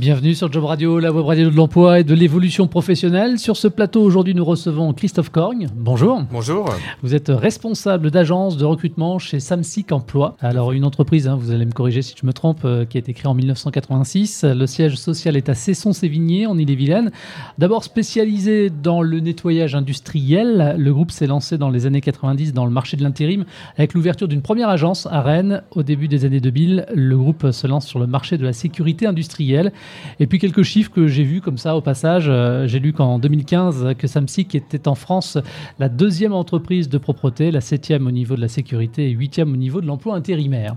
Bienvenue sur Job Radio, la web radio de l'emploi et de l'évolution professionnelle. Sur ce plateau, aujourd'hui, nous recevons Christophe Corgne. Bonjour. Bonjour. Vous êtes responsable d'agence de recrutement chez Samsic Emploi. Alors, une entreprise, hein, vous allez me corriger si je me trompe, euh, qui a été créée en 1986. Le siège social est à Cesson-Sévigné, en Ille-et-Vilaine. D'abord spécialisé dans le nettoyage industriel, le groupe s'est lancé dans les années 90 dans le marché de l'intérim avec l'ouverture d'une première agence à Rennes. Au début des années 2000, le groupe se lance sur le marché de la sécurité industrielle. Et puis quelques chiffres que j'ai vus comme ça au passage. Euh, j'ai lu qu'en 2015, que Samsic était en France la deuxième entreprise de propreté, la septième au niveau de la sécurité et huitième au niveau de l'emploi intérimaire.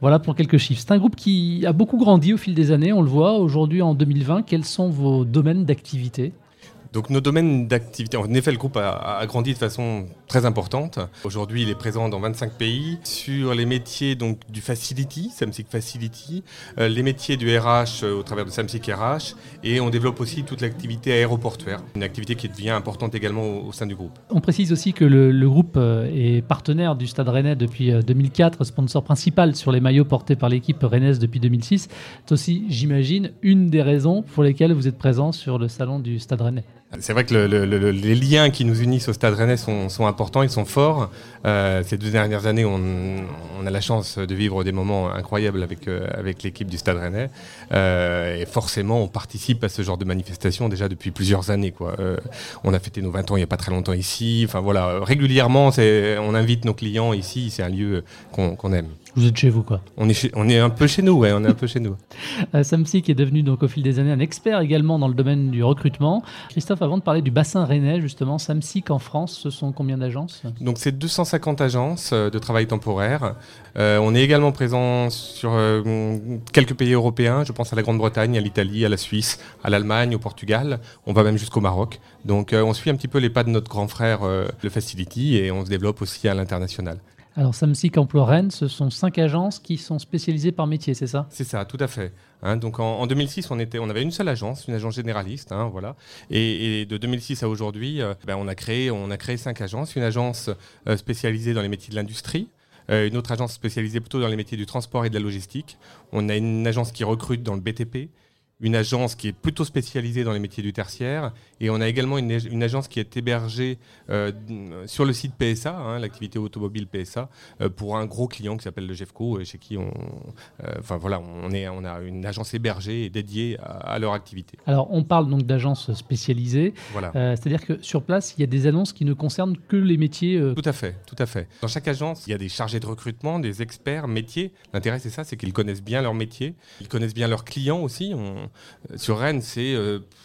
Voilà pour quelques chiffres. C'est un groupe qui a beaucoup grandi au fil des années, on le voit. Aujourd'hui, en 2020, quels sont vos domaines d'activité? Donc nos domaines d'activité, en effet le groupe a, grandi de façon très importante. Aujourd'hui il est présent dans 25 pays. Sur les métiers donc, du Facility, Samsic Facility, euh, les métiers du RH euh, au travers de Samsic RH et on développe aussi toute l'activité aéroportuaire, une activité qui devient importante également au, sein du groupe. On précise aussi que le, groupe euh, est partenaire du Stade Rennais depuis 2004, sponsor principal sur les maillots portés par l'équipe rennaise depuis 2006. C'est aussi, j'imagine, une des raisons pour lesquelles vous êtes présent sur le salon du Stade Rennais. C'est vrai que les liens qui nous unissent au Stade Rennais sont, importants, ils sont forts. Euh, ces deux dernières années, on, a la chance de vivre des moments incroyables avec, euh, avec l'équipe du Stade Rennais. Euh, et forcément, on participe à ce genre de manifestation déjà depuis plusieurs années. Quoi. on a fêté nos 20 ans il n'y a pas très longtemps ici. Enfin voilà, régulièrement, on invite nos clients ici. C'est un lieu qu'on aime. Vous êtes chez vous, quoi. On est, on est un peu chez nous, ouais, on est un peu chez nous. Euh, Samsic est devenu donc au fil des années un expert également dans le domaine du recrutement. Christophe, avant de parler du bassin rennais, justement, Samsic en France, ce sont combien d'agences? Donc c'est 250 agences euh, de travail temporaire. Euh, on est également présent sur quelques pays européens. Je pense à la Grande-Bretagne, à l'Italie, à la Suisse, à l'Allemagne, au Portugal. On va même jusqu'au Maroc. Donc on suit un petit peu les pas de notre grand frère, le Facility, et on se développe aussi à l'international. Alors Samsic Emploi Rennes, ce sont cinq agences qui sont spécialisées par métier, c'est ça? C'est ça, tout à fait. Hein. donc en, 2006, on, avait une seule agence, une agence généraliste, hein, voilà. Et, de 2006 à aujourd'hui, euh, ben, on, a créé, on a créé cinq agences. Une agence euh, spécialisée dans les métiers de l'industrie, euh, une autre agence spécialisée plutôt dans les métiers du transport et de la logistique. On a une agence qui recrute dans le BTP, une agence qui est plutôt spécialisée dans les métiers du tertiaire. Et on a également une, agence qui est hébergée euh, sur le site PSA, hein, l'activité automobile PSA, euh, pour un gros client qui s'appelle le GEFCO, chez qui on, euh, voilà, on, est, on a une agence hébergée et dédiée à, leur activité. Alors on parle donc d'agences spécialisées. Voilà. C'est-à-dire que sur place, il y a des annonces qui ne concernent que les métiers. Tout à fait, tout à fait. Dans chaque agence, il y a des chargés de recrutement, des experts métiers. L'intérêt c'est ça, c'est qu'ils connaissent bien leur métier, ils connaissent bien leurs clients aussi. On, euh, sur Rennes, c'est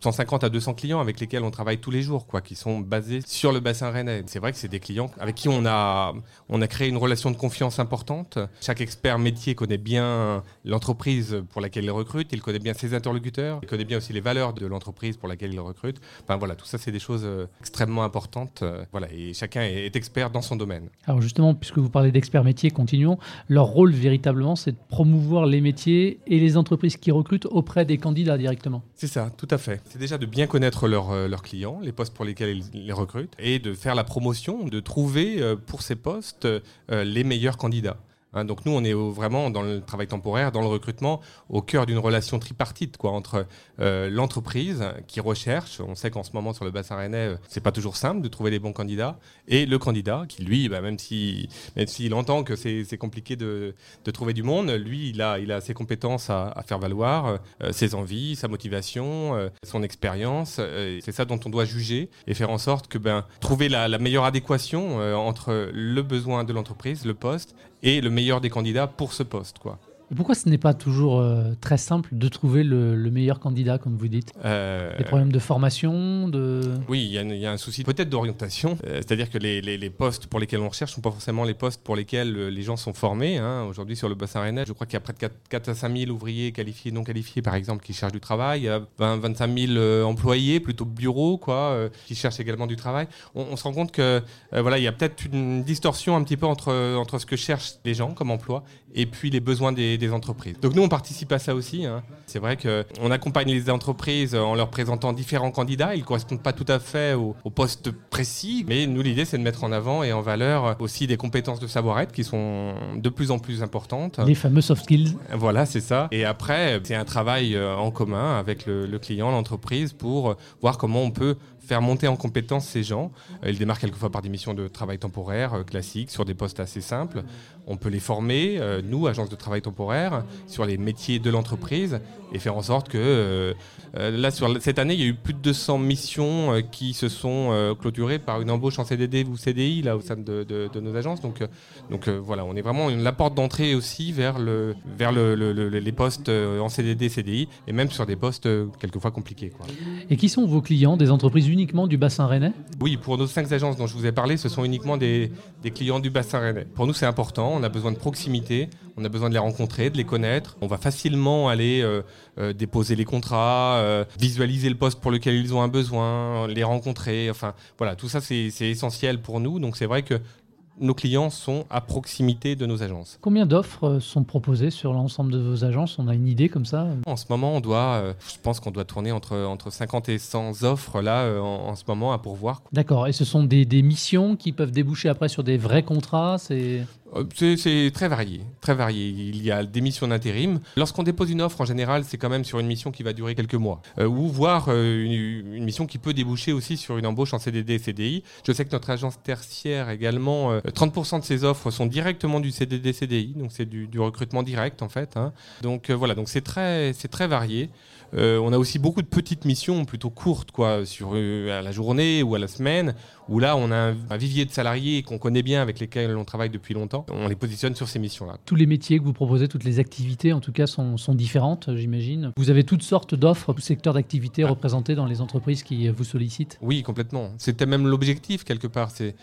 150 euh, à 200 clients avec lesquels on travaille tous les jours, quoi, qui sont basés sur le bassin rennais. C'est vrai que c'est des clients avec qui on a, on a créé une relation de confiance importante. Chaque expert métier connaît bien l'entreprise pour laquelle il recrute, il connaît bien ses interlocuteurs, il connaît bien aussi les valeurs de l'entreprise pour laquelle il recrute. Enfin voilà, tout ça c'est des choses euh, extrêmement importantes. Voilà, et chacun est expert dans son domaine. Alors justement, puisque vous parlez d'experts métiers, continuons. Leur rôle véritablement, c'est de promouvoir les métiers et les entreprises qui recrutent auprès des directement. C'est ça, tout à fait. C'est déjà de bien connaître euh, leurs clients, les postes pour lesquels ils les recrutent, et de faire la promotion, de trouver euh, pour ces postes euh, les meilleurs candidats. Hein, donc nous, on est vraiment dans le travail temporaire, dans le recrutement, au cœur d'une relation tripartite quoi, entre euh, l'entreprise qui recherche, on sait qu'en ce moment sur le bassin rennais, euh, c'est pas toujours simple de trouver les bons candidats, et le candidat qui, lui, bah, même s'il si, entend que c'est compliqué de, trouver du monde, lui, il a, il a ses compétences à, faire valoir, euh, ses envies, sa motivation, son expérience. c'est ça dont on doit juger et faire en sorte que ben, trouver la meilleure adéquation entre le besoin de l'entreprise, le poste, et le meilleur des candidats pour ce poste. Quoi pourquoi ce n'est pas toujours euh, très simple de trouver le, meilleur candidat, comme vous dites? Euh, Des problèmes de formation de... Oui, il y, a un souci peut-être d'orientation. Euh, c'est-à-dire que les, les, postes pour lesquels on recherche ne sont pas forcément les postes pour lesquels les gens sont formés. Hein. Aujourd'hui, sur le bassin rennais, je crois qu'il y a près de 4, 4 à 5 000 ouvriers qualifiés et non qualifiés, par exemple, qui cherchent du travail. Il y a 20, 25 000 employés, plutôt bureaux, quoi, qui cherchent également du travail. On, se rend compte que voilà, il y a peut-être une distorsion un petit peu entre, entre ce que cherchent les gens comme emploi et puis les besoins des des, entreprises. Donc nous, on participe à ça aussi. Hein. C'est vrai qu'on accompagne les entreprises en leur présentant différents candidats. Ils ne correspondent pas tout à fait au, au poste précis, mais nous, l'idée, c'est de mettre en avant et en valeur aussi des compétences de savoir-être qui sont de plus en plus importantes. Les fameux soft skills. Voilà, c'est ça. Et après, c'est un travail euh, en commun avec le, le client, l'entreprise, pour voir comment on peut faire monter en compétence ces gens. Euh, ils démarrent quelquefois par des missions de travail temporaire euh, classiques sur des postes assez simples. On peut les former, euh, nous, agence de travail temporaire, sur les métiers de l'entreprise et faire en sorte que là, sur cette année, il y a eu plus de 200 missions qui se sont clôturées par une embauche en CDD ou CDI là au sein de, de, nos agences. Donc, donc voilà, on est vraiment la porte d'entrée aussi vers, le, vers le, les postes en CDD, CDI et même sur des postes quelquefois compliqués. Et qui sont vos clients des entreprises uniquement du bassin rennais Oui, pour nos cinq agences dont je vous ai parlé, ce sont uniquement des, clients du bassin rennais. Pour nous, c'est important, on a besoin de proximité, on a besoin de les rencontrer, de les connaître. On va facilement aller euh, euh, déposer les contrats, euh, visualiser le poste pour lequel ils ont un besoin, les rencontrer. Enfin, voilà, tout ça, c'est essentiel pour nous. Donc, c'est vrai que nos clients sont à proximité de nos agences. Combien d'offres euh, sont proposées sur l'ensemble de vos agences? On a une idée comme ça? En ce moment, on doit, euh, je pense qu'on doit tourner entre, entre 50 et 100 offres là euh, en, ce moment à pourvoir. D'accord. Et ce sont des, des, missions qui peuvent déboucher après sur des vrais contrats? C'est c'est très varié, très varié. Il y a des missions d'intérim. Lorsqu'on dépose une offre, en général, c'est quand même sur une mission qui va durer quelques mois, euh, ou voire euh, une, mission qui peut déboucher aussi sur une embauche en CDD, CDI. Je sais que notre agence tertiaire également, 30% de ses offres sont directement du CDD, CDI, donc c'est du, recrutement direct en fait. Hein. Donc voilà, donc c'est très, c'est très varié. On a aussi beaucoup de petites missions plutôt courtes, quoi, sur à la journée ou à la semaine, où là on a un vivier de salariés qu'on connaît bien, avec lesquels on travaille depuis longtemps on les positionne sur ces missions-là. Tous les métiers que vous proposez, toutes les activités en tout cas sont, différentes, j'imagine. Vous avez toutes sortes d'offres, tout secteur d'activité ah. représentés dans les entreprises qui vous sollicitent Oui, complètement. C'était même l'objectif quelque part. C'est,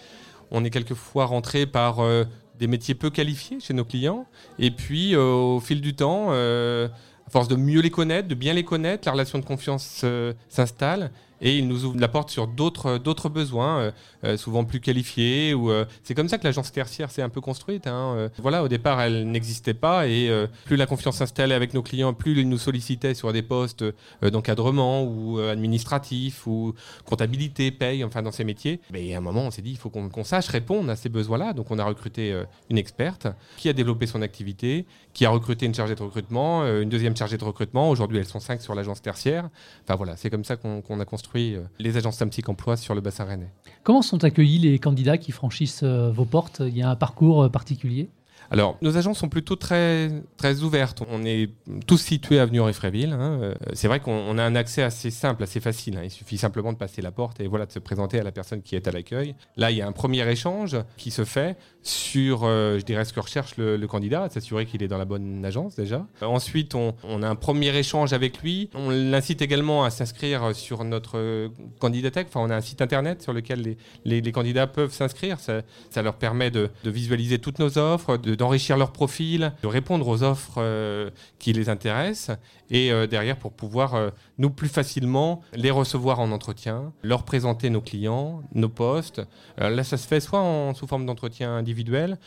on est quelquefois rentré par euh, des métiers peu qualifiés chez nos clients, et puis euh, au fil du temps, euh, à force de mieux les connaître, de bien les connaître, la relation de confiance s'installe et il nous ouvre la porte sur d'autres d'autres besoins, euh, euh, souvent plus qualifiés. Euh, c'est comme ça que l'agence tertiaire s'est un peu construite. Hein, voilà, au départ, elle n'existait pas et plus la confiance s'installait avec nos clients, plus ils nous sollicitaient sur des postes d'encadrement ou administratif ou comptabilité, paye, enfin dans ces métiers. Mais à un moment, on s'est dit, il faut qu'on sache répondre à ces besoins-là. Donc on a recruté une experte qui a développé son activité, qui a recruté une chargée de recrutement, une deuxième chargée de recrutement. Aujourd'hui, elles sont cinq sur l'agence tertiaire. Enfin voilà, c'est comme ça qu'on a construit euh, les agences Samtic Emploi sur le bassin rennais. Comment sont accueillis les candidats qui franchissent euh, vos portes? Il y a un parcours euh, particulier? Alors, nos agences sont plutôt très, très ouvertes. On est tous situés avenue Henri-Fréville. Hein. C'est vrai qu'on a un accès assez simple, assez facile. Hein. Il suffit simplement de passer la porte et voilà, de se présenter à la personne qui est à l'accueil. Là, il y a un premier échange qui se fait sur, euh, je dirais, ce que recherche le, candidat, s'assurer qu'il est dans la bonne agence déjà. ensuite, on, a un premier échange avec lui. On l'incite également à s'inscrire sur notre candidatech. Enfin, on a un site internet sur lequel les, candidats peuvent s'inscrire. Ça, leur permet de, visualiser toutes nos offres, d'enrichir leur profil, de répondre aux offres euh, qui les intéressent et euh, derrière pour pouvoir nous plus facilement les recevoir en entretien, leur présenter nos clients, nos postes. là, ça se fait soit sous forme d'entretien individuel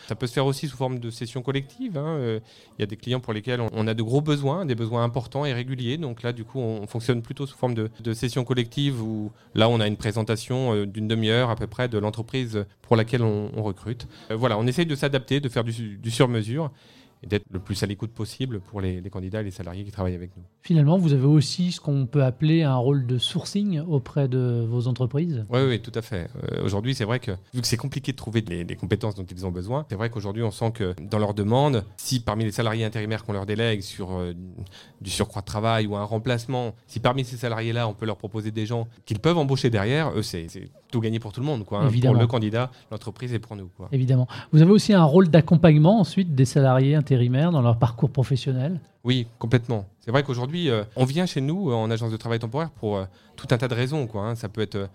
ça peut se faire aussi sous forme de sessions collectives. Hein. Euh, il y a des clients pour lesquels on, a de gros besoins, des besoins importants et réguliers. Donc là, du coup, on fonctionne plutôt sous forme de, sessions collectives où là, on a une présentation euh, d'une demi-heure à peu près de l'entreprise pour laquelle on, recrute. Euh, voilà, on essaye de s'adapter, de faire du, du sur-mesure et d'être le plus à l'écoute possible pour les, candidats et les salariés qui travaillent avec nous. Finalement, vous avez aussi ce qu'on peut appeler un rôle de sourcing auprès de vos entreprises? Oui, oui, tout à fait. Euh, aujourd'hui, c'est vrai que vu que c'est compliqué de trouver les, compétences dont ils ont besoin, c'est vrai qu'aujourd'hui, on sent que dans leurs demandes, si parmi les salariés intérimaires qu'on leur délègue sur euh, du surcroît de travail ou un remplacement, si parmi ces salariés-là, on peut leur proposer des gens qu'ils peuvent embaucher derrière, eux, c'est tout gagné pour tout le monde. Quoi, hein. Pour le candidat, l'entreprise et pour nous. Quoi. Évidemment. Vous avez aussi un rôle d'accompagnement ensuite des salariés intérimaires dans leur parcours professionnel Oui, complètement. C'est vrai qu'aujourd'hui, euh, on vient chez nous euh, en agence de travail temporaire pour euh, tout un tas de raisons. Hein. Ça peut être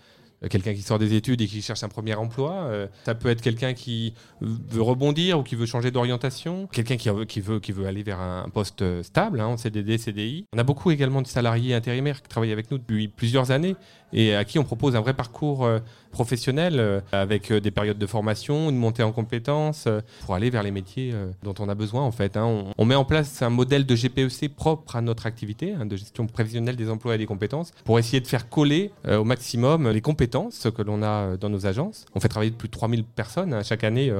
quelqu'un qui sort des études et qui cherche un premier emploi. ça peut être quelqu'un qui veut rebondir ou qui veut changer d'orientation. Quelqu'un qui, qui, veut, qui veut aller vers un poste stable, hein, en CDD, CDI. On a beaucoup également de salariés intérimaires qui travaillent avec nous depuis plusieurs années et à qui on propose un vrai parcours professionnelle avec des périodes de formation, une montée en compétences pour aller vers les métiers dont on a besoin en fait. Hein. On, met en place un modèle de GPEC propre à notre activité, hein, de gestion prévisionnelle des emplois et des compétences, pour essayer de faire coller au maximum les compétences que l'on a dans nos agences. On fait travailler plus de 3000 personnes hein, chaque année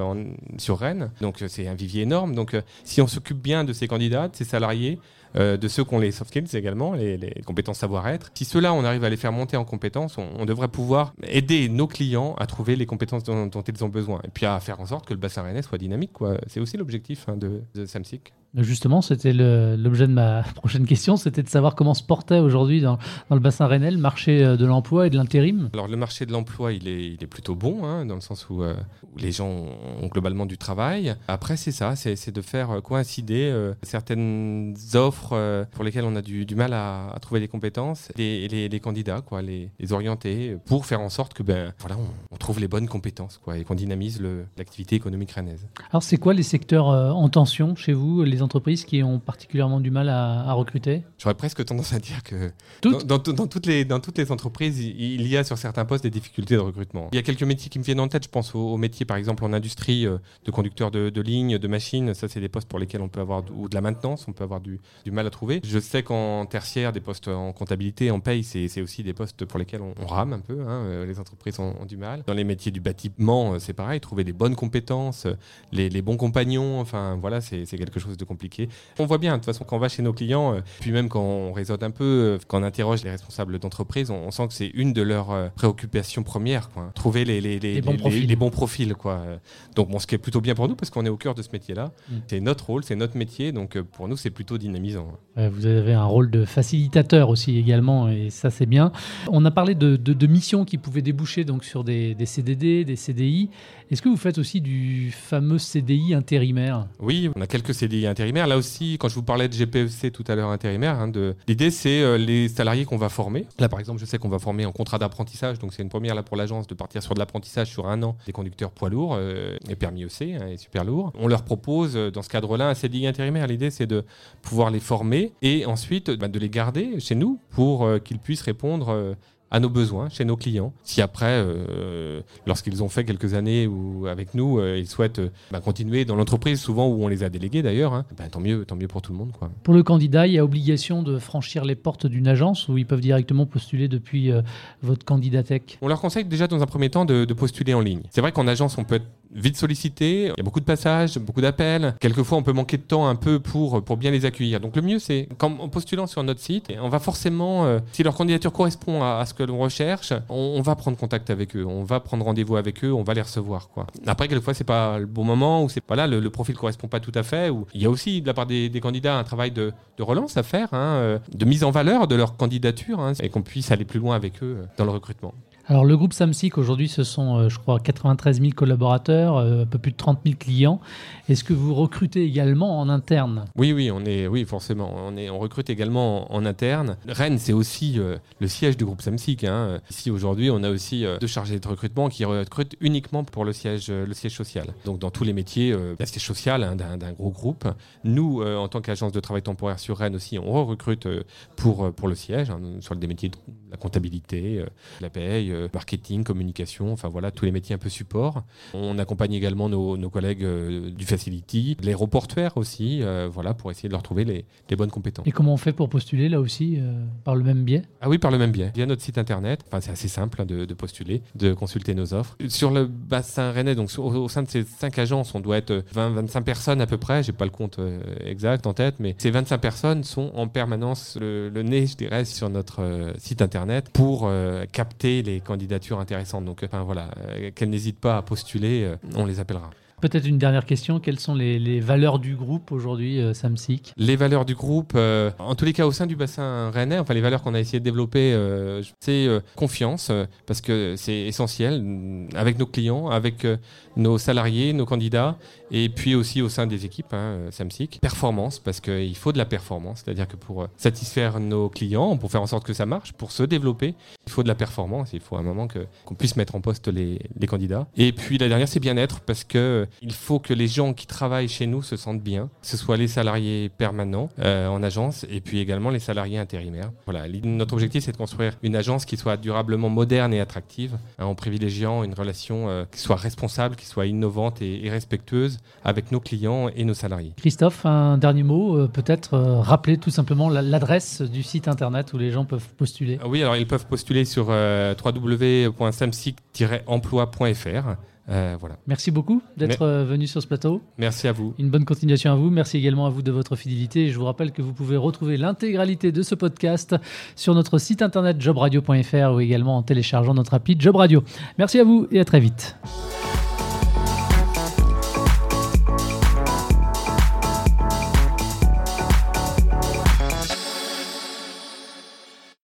sur Rennes, donc c'est un vivier énorme. Donc si on s'occupe bien de ces candidats, de ces salariés, euh, de ceux qui ont les soft skills également, les, compétences savoir-être. Si ceux-là, on arrive à les faire monter en compétences, on, devrait pouvoir aider nos clients à trouver les compétences dont, ils ont besoin. Et puis à faire en sorte que le bassin rennais soit dynamique. C'est aussi l'objectif hein, de, de Samsic. Justement, c'était l'objet de ma prochaine question, c'était de savoir comment se portait aujourd'hui dans, le bassin rennais le marché euh, de l'emploi et de l'intérim. Alors le marché de l'emploi, il est, il est, plutôt bon, hein, dans le sens où, euh, où, les gens ont globalement du travail. Après, c'est ça, c'est de faire coïncider euh, certaines offres pour lesquelles on a du, du mal à, à, trouver des compétences et les, les, candidats, quoi, les, les, orienter, pour faire en sorte que ben, voilà, on, trouve les bonnes compétences quoi, et qu'on dynamise l'activité économique rennaise. Alors c'est quoi les secteurs en tension chez vous les entreprises qui ont particulièrement du mal à, recruter J'aurais presque tendance à dire que dans, toutes les, dans toutes les entreprises, il y a sur certains postes des difficultés de recrutement. Il y a quelques métiers qui me viennent en tête. Je pense aux, métiers, par exemple, en industrie, euh, de conducteurs de, de ligne, de machines. Ça, c'est des postes pour lesquels on peut avoir, ou de la maintenance, on peut avoir du, du mal à trouver. Je sais qu'en tertiaire, des postes en comptabilité, en paye, c'est aussi des postes pour lesquels on, rame un peu. Hein. Euh, les entreprises ont, du mal. Dans les métiers du bâtiment, euh, c'est pareil. Trouver des bonnes compétences, les, les bons compagnons, enfin, voilà, c'est quelque chose de compliqué. On voit bien, de toute façon, quand on va chez nos clients, euh, puis même quand on réseaute un peu, euh, quand on interroge les responsables d'entreprise, on, sent que c'est une de leurs euh, préoccupations premières, quoi. Trouver les, les, les, bons, profils. les bons profils. Quoi. Donc, bon, ce qui est plutôt bien pour nous, parce qu'on est au cœur de ce métier-là. Mm. C'est notre rôle, c'est notre métier, donc pour nous, c'est plutôt dynamisant. vous avez un rôle de facilitateur aussi également, et ça, c'est bien. On a parlé de, de, missions qui pouvaient déboucher donc, sur des, des CDD, des CDI. Est-ce que vous faites aussi du fameux CDI intérimaire? Oui, on a quelques CDI intérimaires. Là aussi, quand je vous parlais de GPEC tout à l'heure intérimaire, hein, l'idée c'est euh, les salariés qu'on va former. Là par exemple, je sais qu'on va former en contrat d'apprentissage, donc c'est une première là pour l'agence de partir sur de l'apprentissage sur un an des conducteurs poids lourds euh, et permis EC hein, et super lourds. On leur propose euh, dans ce cadre-là un CDI intérimaire. L'idée c'est de pouvoir les former et ensuite bah, de les garder chez nous pour qu'ils puissent répondre à nos besoins chez nos clients. Si après, euh, lorsqu'ils ont fait quelques années ou avec nous, euh, ils souhaitent euh, bah, continuer dans l'entreprise, souvent où on les a délégués d'ailleurs, hein, bah, tant mieux, tant mieux pour tout le monde. Quoi. Pour le candidat, il y a obligation de franchir les portes d'une agence ou ils peuvent directement postuler depuis votre candidatech On leur conseille déjà dans un premier temps de, de postuler en ligne. C'est vrai qu'en agence, on peut être vite sollicité, il y a beaucoup de passages, beaucoup d'appels. Quelquefois, on peut manquer de temps un peu pour, pour bien les accueillir. Donc le mieux, c'est en postulant sur notre site, on va forcément, euh, si leur candidature correspond à, ce que l'on recherche, on, va prendre contact avec eux, on va prendre rendez-vous avec eux, on va les recevoir. Quoi. Après, quelquefois, c'est pas le bon moment ou c'est pas là, le, profil correspond pas tout à fait. Ou il y a aussi de la part des, candidats un travail de, de relance à faire, hein, euh, de mise en valeur de leur candidature hein, et qu'on puisse aller plus loin avec eux euh, dans le recrutement. Alors le groupe Samsic aujourd'hui ce sont euh, je crois 93 000 collaborateurs, euh, un peu plus de 30 000 clients. Est-ce que vous recrutez également en interne? Oui oui on est oui forcément on est on recrute également en, interne. Rennes c'est aussi euh, le siège du groupe Samsic. Hein. Ici aujourd'hui on a aussi deux chargés de recrutement qui recrutent uniquement pour le siège le siège social. Donc dans tous les métiers le siège social hein, d'un gros groupe. Nous en tant qu'agence de travail temporaire sur Rennes aussi on recrute pour pour le siège hein, sur des métiers de la comptabilité, la paye euh, marketing, communication, enfin voilà, tous les métiers un peu support. On accompagne également nos, collègues euh, du Facility, les reportuaires aussi, euh, voilà, pour essayer de leur trouver les, bonnes compétences. Et comment on fait pour postuler là aussi Par le même biais? Ah oui, par le même biais. Via notre site internet, enfin, c'est assez simple hein, de, postuler, de consulter nos offres. Sur le bassin rennais, donc au, sein de ces cinq agences, on doit être 20-25 personnes à peu près, j'ai pas le compte exact en tête, mais ces 25 personnes sont en permanence le, le nez, je dirais, sur notre site internet pour capter les candidatures intéressantes. Donc, enfin, voilà, euh, qu'elles n'hésitent pas à postuler, euh, on les appellera. Peut-être une dernière question. Quelles sont les, valeurs du groupe aujourd'hui, euh, Samsic? Les valeurs du groupe, euh, en tous les cas au sein du bassin rennais, enfin les valeurs qu'on a essayé de développer, euh, c'est confiance, parce que c'est essentiel mm, avec nos clients, avec nos salariés, nos candidats, et puis aussi au sein des équipes, hein, Samsic. Performance, parce qu'il faut de la performance, c'est-à-dire que pour satisfaire nos clients, pour faire en sorte que ça marche, pour se développer, il faut de la performance, il faut un moment qu'on puisse mettre en poste les candidats. Et puis la dernière, c'est bien-être, parce que il faut que les gens qui travaillent chez nous se sentent bien, que ce soit les salariés permanents euh, en agence et puis également les salariés intérimaires. Voilà, notre objectif c'est de construire une agence qui soit durablement moderne et attractive, hein, en privilégiant une relation euh, qui soit responsable, qui soit innovante et, respectueuse avec nos clients et nos salariés. Christophe, un dernier mot, euh, peut-être rappeler tout simplement l'adresse du site internet où les gens peuvent postuler. Oui, alors ils peuvent postuler sur www.samsic-emploi.fr. Euh, voilà. Merci beaucoup d'être euh, venu sur ce plateau. Merci à vous. Une bonne continuation à vous. Merci également à vous de votre fidélité. Je vous rappelle que vous pouvez retrouver l'intégralité de ce podcast sur notre site internet jobradio.fr ou également en téléchargeant notre appli Job Radio. Merci à vous et à très vite.